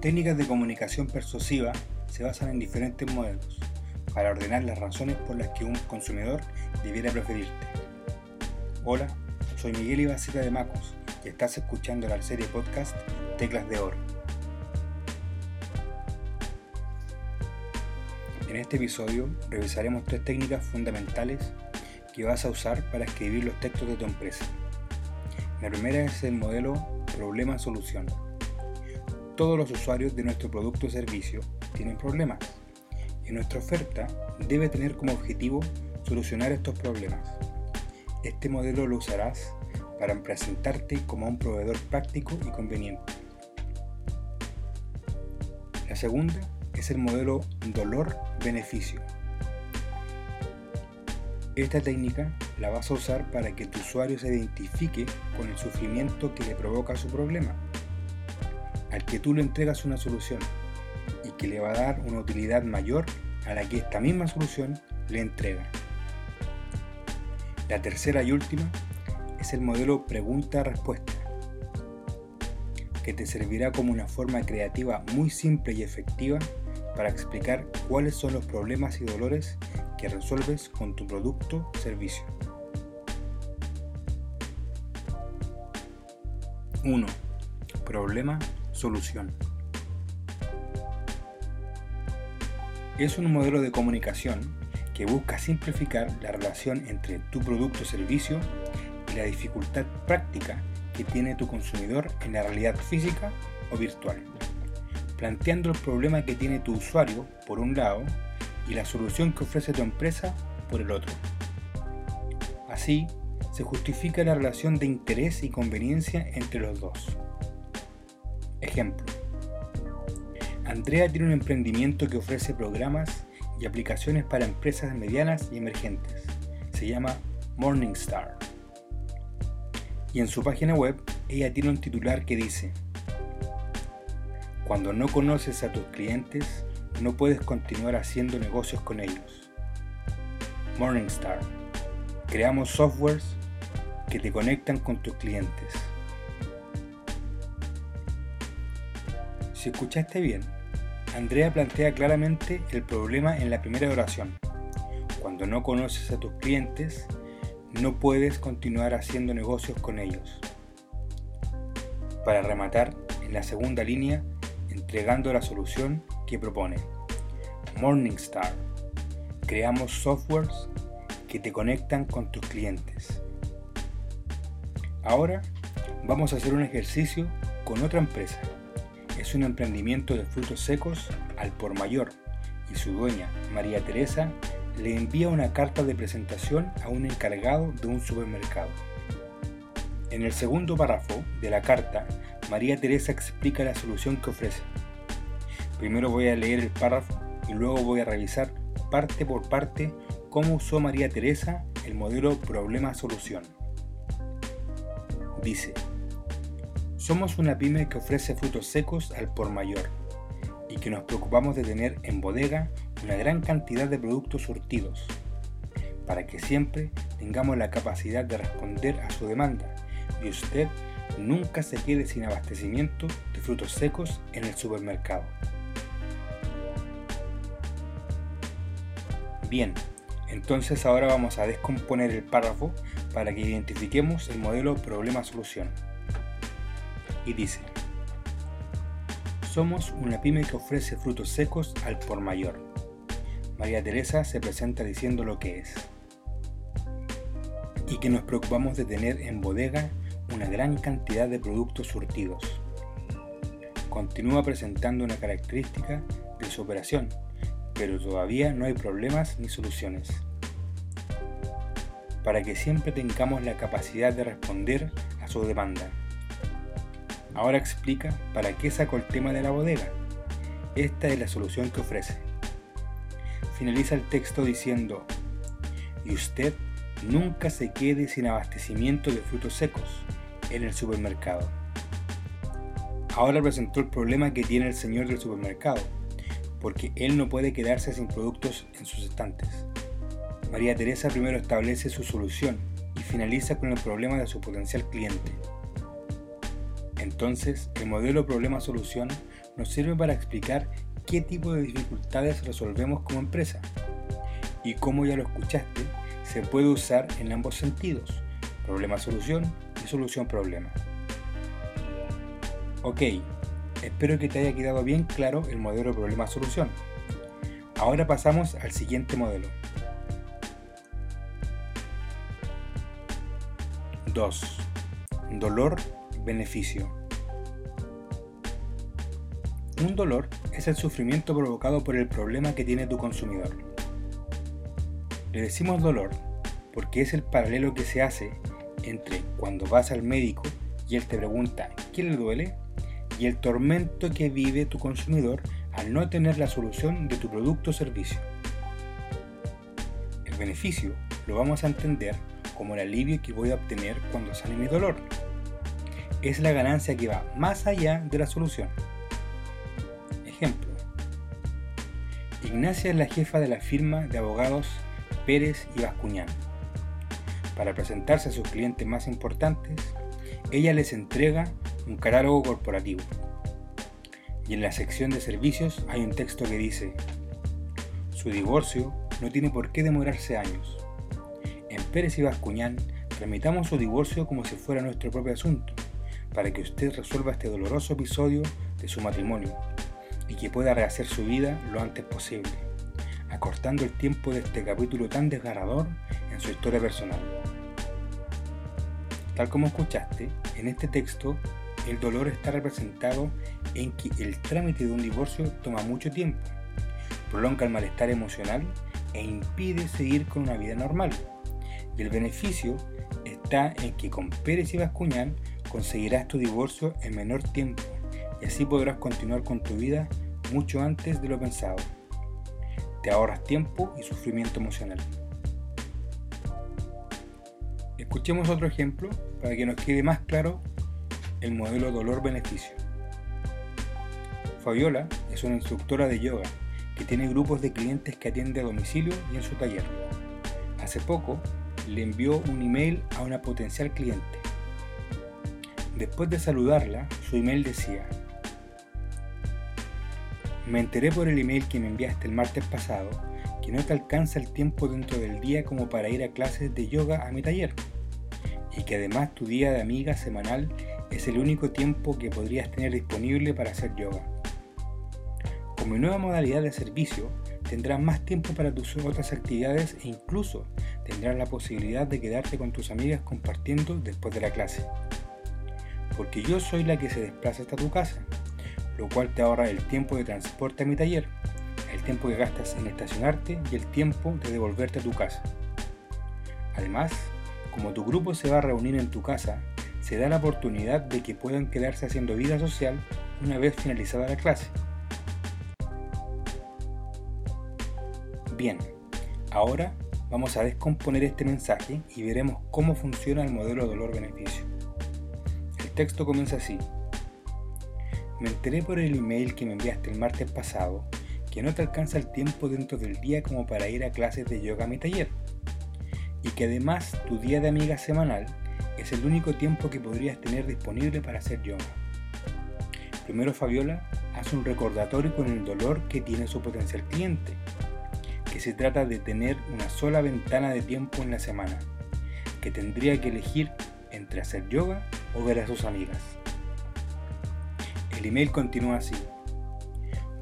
Técnicas de comunicación persuasiva se basan en diferentes modelos para ordenar las razones por las que un consumidor debiera preferirte. Hola, soy Miguel Ibaceta de Macos y estás escuchando la serie podcast Teclas de Oro. En este episodio revisaremos tres técnicas fundamentales que vas a usar para escribir los textos de tu empresa. La primera es el modelo problema-solución. Todos los usuarios de nuestro producto o servicio tienen problemas y nuestra oferta debe tener como objetivo solucionar estos problemas. Este modelo lo usarás para presentarte como un proveedor práctico y conveniente. La segunda es el modelo dolor-beneficio. Esta técnica la vas a usar para que tu usuario se identifique con el sufrimiento que le provoca su problema, al que tú le entregas una solución y que le va a dar una utilidad mayor a la que esta misma solución le entrega. La tercera y última es el modelo pregunta-respuesta, que te servirá como una forma creativa muy simple y efectiva para explicar cuáles son los problemas y dolores que resuelves con tu producto servicio. 1. Problema, solución. Es un modelo de comunicación que busca simplificar la relación entre tu producto o servicio y la dificultad práctica que tiene tu consumidor en la realidad física o virtual, planteando el problema que tiene tu usuario por un lado y la solución que ofrece tu empresa por el otro. Así, se justifica la relación de interés y conveniencia entre los dos. Ejemplo. Andrea tiene un emprendimiento que ofrece programas y aplicaciones para empresas medianas y emergentes. Se llama Morningstar. Y en su página web ella tiene un titular que dice, Cuando no conoces a tus clientes, no puedes continuar haciendo negocios con ellos. Morningstar. Creamos softwares que te conectan con tus clientes. Si escuchaste bien, Andrea plantea claramente el problema en la primera oración. Cuando no conoces a tus clientes, no puedes continuar haciendo negocios con ellos. Para rematar, en la segunda línea, entregando la solución que propone. Morningstar. Creamos softwares que te conectan con tus clientes. Ahora vamos a hacer un ejercicio con otra empresa es un emprendimiento de frutos secos al por mayor y su dueña, María Teresa, le envía una carta de presentación a un encargado de un supermercado. En el segundo párrafo de la carta, María Teresa explica la solución que ofrece. Primero voy a leer el párrafo y luego voy a revisar parte por parte cómo usó María Teresa el modelo problema-solución. Dice, somos una pyme que ofrece frutos secos al por mayor y que nos preocupamos de tener en bodega una gran cantidad de productos surtidos, para que siempre tengamos la capacidad de responder a su demanda y usted nunca se quede sin abastecimiento de frutos secos en el supermercado. Bien, entonces ahora vamos a descomponer el párrafo para que identifiquemos el modelo problema-solución y dice, somos una pyme que ofrece frutos secos al por mayor. María Teresa se presenta diciendo lo que es. Y que nos preocupamos de tener en bodega una gran cantidad de productos surtidos. Continúa presentando una característica de su operación, pero todavía no hay problemas ni soluciones. Para que siempre tengamos la capacidad de responder a su demanda Ahora explica para qué sacó el tema de la bodega. Esta es la solución que ofrece. Finaliza el texto diciendo, y usted nunca se quede sin abastecimiento de frutos secos en el supermercado. Ahora presentó el problema que tiene el señor del supermercado, porque él no puede quedarse sin productos en sus estantes. María Teresa primero establece su solución y finaliza con el problema de su potencial cliente. Entonces, el modelo problema-solución nos sirve para explicar qué tipo de dificultades resolvemos como empresa. Y como ya lo escuchaste, se puede usar en ambos sentidos, problema-solución y solución-problema. Ok, espero que te haya quedado bien claro el modelo problema-solución. Ahora pasamos al siguiente modelo. 2. Dolor-beneficio. Un dolor es el sufrimiento provocado por el problema que tiene tu consumidor. Le decimos dolor porque es el paralelo que se hace entre cuando vas al médico y él te pregunta ¿qué le duele? y el tormento que vive tu consumidor al no tener la solución de tu producto o servicio. El beneficio lo vamos a entender como el alivio que voy a obtener cuando sale mi dolor. Es la ganancia que va más allá de la solución. Ejemplo. Ignacia es la jefa de la firma de abogados Pérez y Bascuñán. Para presentarse a sus clientes más importantes, ella les entrega un catálogo corporativo. Y en la sección de servicios hay un texto que dice, su divorcio no tiene por qué demorarse años. En Pérez y Bascuñán tramitamos su divorcio como si fuera nuestro propio asunto, para que usted resuelva este doloroso episodio de su matrimonio y que pueda rehacer su vida lo antes posible, acortando el tiempo de este capítulo tan desgarrador en su historia personal. Tal como escuchaste, en este texto el dolor está representado en que el trámite de un divorcio toma mucho tiempo, prolonga el malestar emocional e impide seguir con una vida normal. Y el beneficio está en que con Pérez y Bascuñán conseguirás tu divorcio en menor tiempo y así podrás continuar con tu vida mucho antes de lo pensado. Te ahorras tiempo y sufrimiento emocional. Escuchemos otro ejemplo para que nos quede más claro el modelo dolor-beneficio. Fabiola es una instructora de yoga que tiene grupos de clientes que atiende a domicilio y en su taller. Hace poco le envió un email a una potencial cliente. Después de saludarla, su email decía, me enteré por el email que me enviaste el martes pasado que no te alcanza el tiempo dentro del día como para ir a clases de yoga a mi taller y que además tu día de amiga semanal es el único tiempo que podrías tener disponible para hacer yoga. Con mi nueva modalidad de servicio, tendrás más tiempo para tus otras actividades e incluso tendrás la posibilidad de quedarte con tus amigas compartiendo después de la clase. Porque yo soy la que se desplaza hasta tu casa, lo cual te ahorra el tiempo de transporte a mi taller, el tiempo que gastas en estacionarte y el tiempo de devolverte a tu casa. Además, como tu grupo se va a reunir en tu casa, se da la oportunidad de que puedan quedarse haciendo vida social una vez finalizada la clase. Bien, ahora vamos a descomponer este mensaje y veremos cómo funciona el modelo dolor-beneficio. Texto comienza así. Me enteré por el email que me enviaste el martes pasado que no te alcanza el tiempo dentro del día como para ir a clases de yoga a mi taller y que además tu día de amiga semanal es el único tiempo que podrías tener disponible para hacer yoga. Primero Fabiola hace un recordatorio con el dolor que tiene su potencial cliente, que se trata de tener una sola ventana de tiempo en la semana, que tendría que elegir entre hacer yoga o ver a sus amigas. El email continúa así.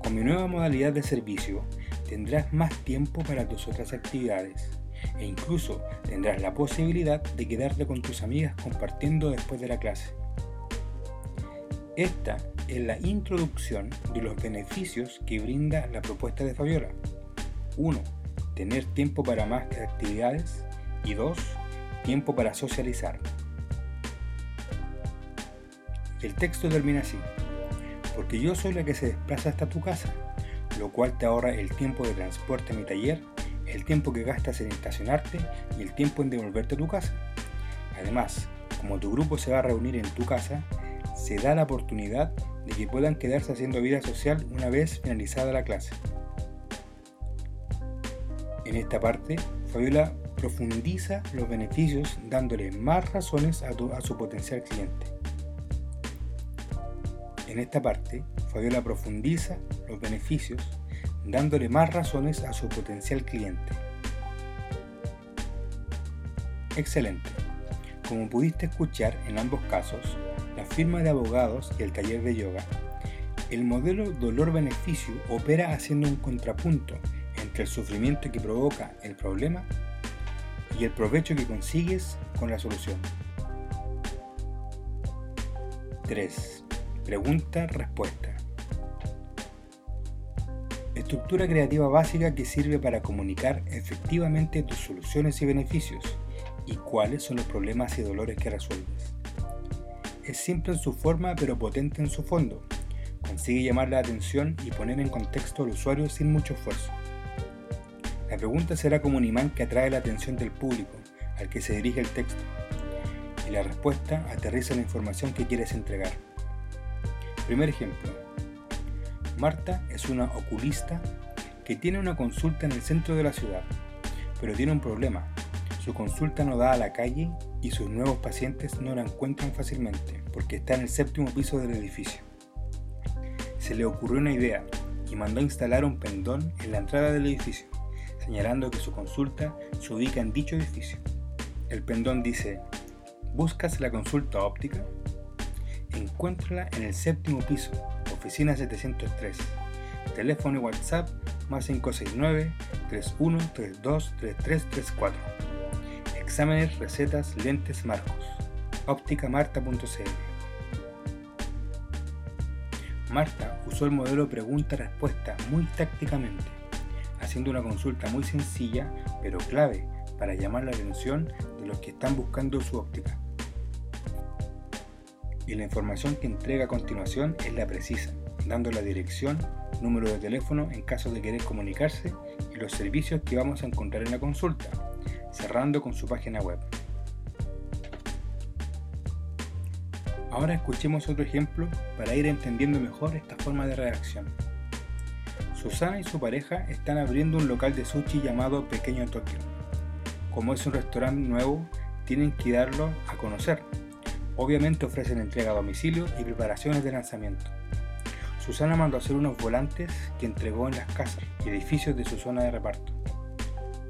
Con mi nueva modalidad de servicio, tendrás más tiempo para tus otras actividades e incluso tendrás la posibilidad de quedarte con tus amigas compartiendo después de la clase. Esta es la introducción de los beneficios que brinda la propuesta de Fabiola. 1. Tener tiempo para más actividades y 2. Tiempo para socializar. El texto termina así, porque yo soy la que se desplaza hasta tu casa, lo cual te ahorra el tiempo de transporte a mi taller el tiempo que gastas en estacionarte y el tiempo en devolverte a tu casa. Además, como tu grupo se va a reunir en tu casa, se da la oportunidad de que puedan quedarse haciendo vida social una vez finalizada la clase. En esta parte, Fabiola profundiza los beneficios dándole más razones a, a su potencial cliente. En esta parte, Fabiola profundiza los beneficios, dándole más razones a su potencial cliente. Excelente. Como pudiste escuchar en ambos casos, la firma de abogados y el taller de yoga, el modelo dolor-beneficio opera haciendo un contrapunto entre el sufrimiento que provoca el problema y el provecho que consigues con la solución. 3. Pregunta-respuesta. Estructura creativa básica que sirve para comunicar efectivamente tus soluciones y beneficios y cuáles son los problemas y dolores que resuelves. Es simple en su forma pero potente en su fondo. Consigue llamar la atención y poner en contexto al usuario sin mucho esfuerzo. La pregunta será como un imán que atrae la atención del público al que se dirige el texto y la respuesta aterriza la información que quieres entregar. Primer ejemplo. Marta es una oculista que tiene una consulta en el centro de la ciudad, pero tiene un problema. Su consulta no da a la calle y sus nuevos pacientes no la encuentran fácilmente porque está en el séptimo piso del edificio. Se le ocurrió una idea y mandó instalar un pendón en la entrada del edificio, señalando que su consulta se ubica en dicho edificio. El pendón dice, ¿buscas la consulta óptica? Encuéntrala en el séptimo piso, oficina 703. Teléfono y WhatsApp más 569 3132 3334. Exámenes, recetas, lentes, marcos. ópticamarta.cl Marta usó el modelo pregunta-respuesta muy tácticamente, haciendo una consulta muy sencilla pero clave para llamar la atención de los que están buscando su óptica y la información que entrega a continuación es la precisa, dando la dirección, número de teléfono en caso de querer comunicarse y los servicios que vamos a encontrar en la consulta, cerrando con su página web. Ahora escuchemos otro ejemplo para ir entendiendo mejor esta forma de redacción. Susana y su pareja están abriendo un local de sushi llamado Pequeño Tokio. Como es un restaurante nuevo, tienen que darlo a conocer, Obviamente ofrecen entrega a domicilio y preparaciones de lanzamiento. Susana mandó a hacer unos volantes que entregó en las casas y edificios de su zona de reparto.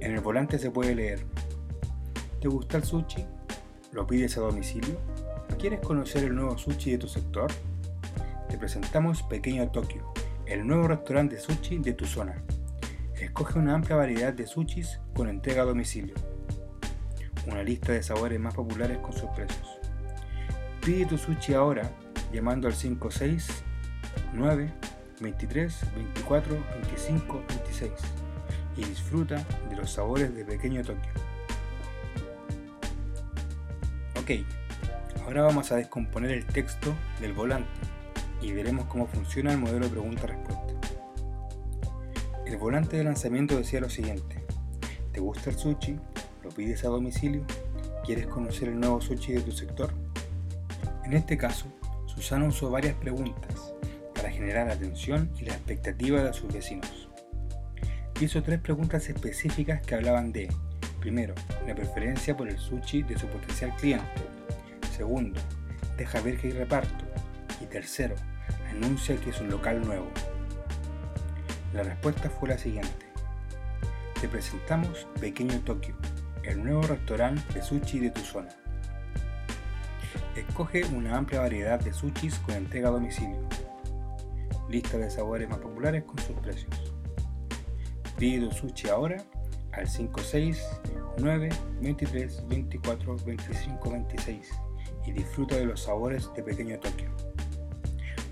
En el volante se puede leer, ¿te gusta el sushi? ¿Lo pides a domicilio? ¿Quieres conocer el nuevo sushi de tu sector? Te presentamos Pequeño Tokio, el nuevo restaurante de sushi de tu zona. Escoge una amplia variedad de sushis con entrega a domicilio. Una lista de sabores más populares con sus precios. Pide tu sushi ahora llamando al 56 9 23 24 25 26 y disfruta de los sabores de Pequeño Tokio. Ok, ahora vamos a descomponer el texto del volante y veremos cómo funciona el modelo pregunta-respuesta. El volante de lanzamiento decía lo siguiente, ¿te gusta el sushi? ¿Lo pides a domicilio? ¿Quieres conocer el nuevo sushi de tu sector? En este caso, Susana usó varias preguntas para generar atención y la expectativa de sus vecinos. Hizo tres preguntas específicas que hablaban de, primero, la preferencia por el sushi de su potencial cliente, segundo, deja ver que hay reparto, y tercero, anuncia que es un local nuevo. La respuesta fue la siguiente. Te presentamos Pequeño Tokio, el nuevo restaurante de sushi de tu zona. Escoge una amplia variedad de sushis con entrega a domicilio. Lista de sabores más populares con sus precios. Pide sushi ahora al 569 23 24 25 26 y disfruta de los sabores de Pequeño Tokio.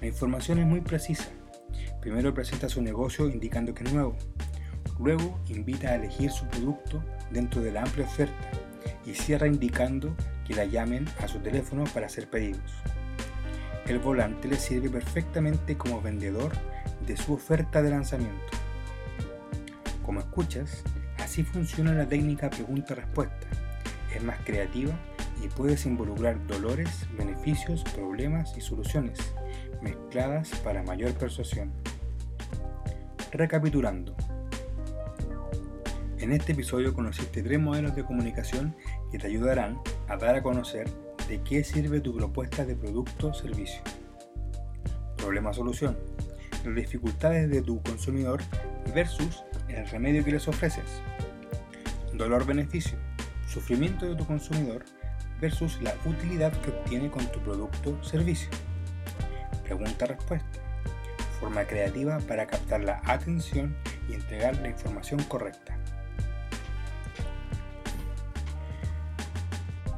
La información es muy precisa. Primero presenta su negocio indicando que es nuevo. Luego invita a elegir su producto dentro de la amplia oferta y cierra indicando que la llamen a su teléfono para hacer pedidos. El volante le sirve perfectamente como vendedor de su oferta de lanzamiento. Como escuchas, así funciona la técnica pregunta-respuesta. Es más creativa y puedes involucrar dolores, beneficios, problemas y soluciones mezcladas para mayor persuasión. Recapitulando, en este episodio conociste tres modelos de comunicación que te ayudarán a dar a conocer de qué sirve tu propuesta de producto o servicio. problema-solución, las dificultades de tu consumidor versus el remedio que les ofreces, dolor-beneficio, sufrimiento de tu consumidor versus la utilidad que obtiene con tu producto o servicio, pregunta-respuesta, forma creativa para captar la atención y entregar la información correcta.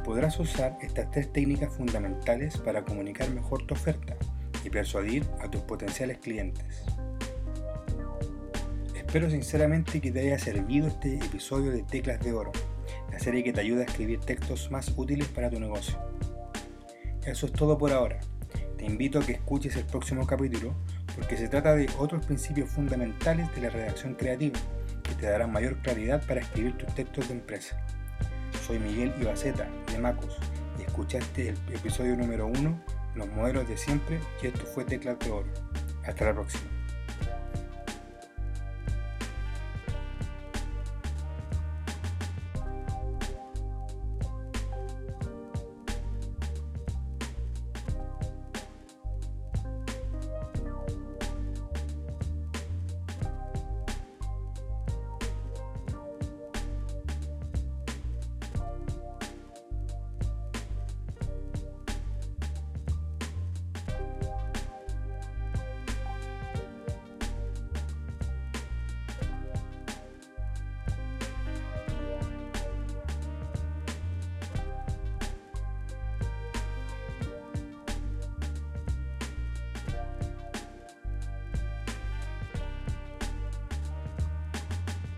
Podrás usar estas tres técnicas fundamentales para comunicar mejor tu oferta y persuadir a tus potenciales clientes. Espero sinceramente que te haya servido este episodio de Teclas de Oro, la serie que te ayuda a escribir textos más útiles para tu negocio. Eso es todo por ahora. Te invito a que escuches el próximo capítulo porque se trata de otros principios fundamentales de la redacción creativa que te darán mayor claridad para escribir tus textos de empresa. Soy Miguel Ibaceta de Macos y escuchaste el episodio número 1, Los modelos de siempre, y esto fue Teclas de. Hasta la próxima.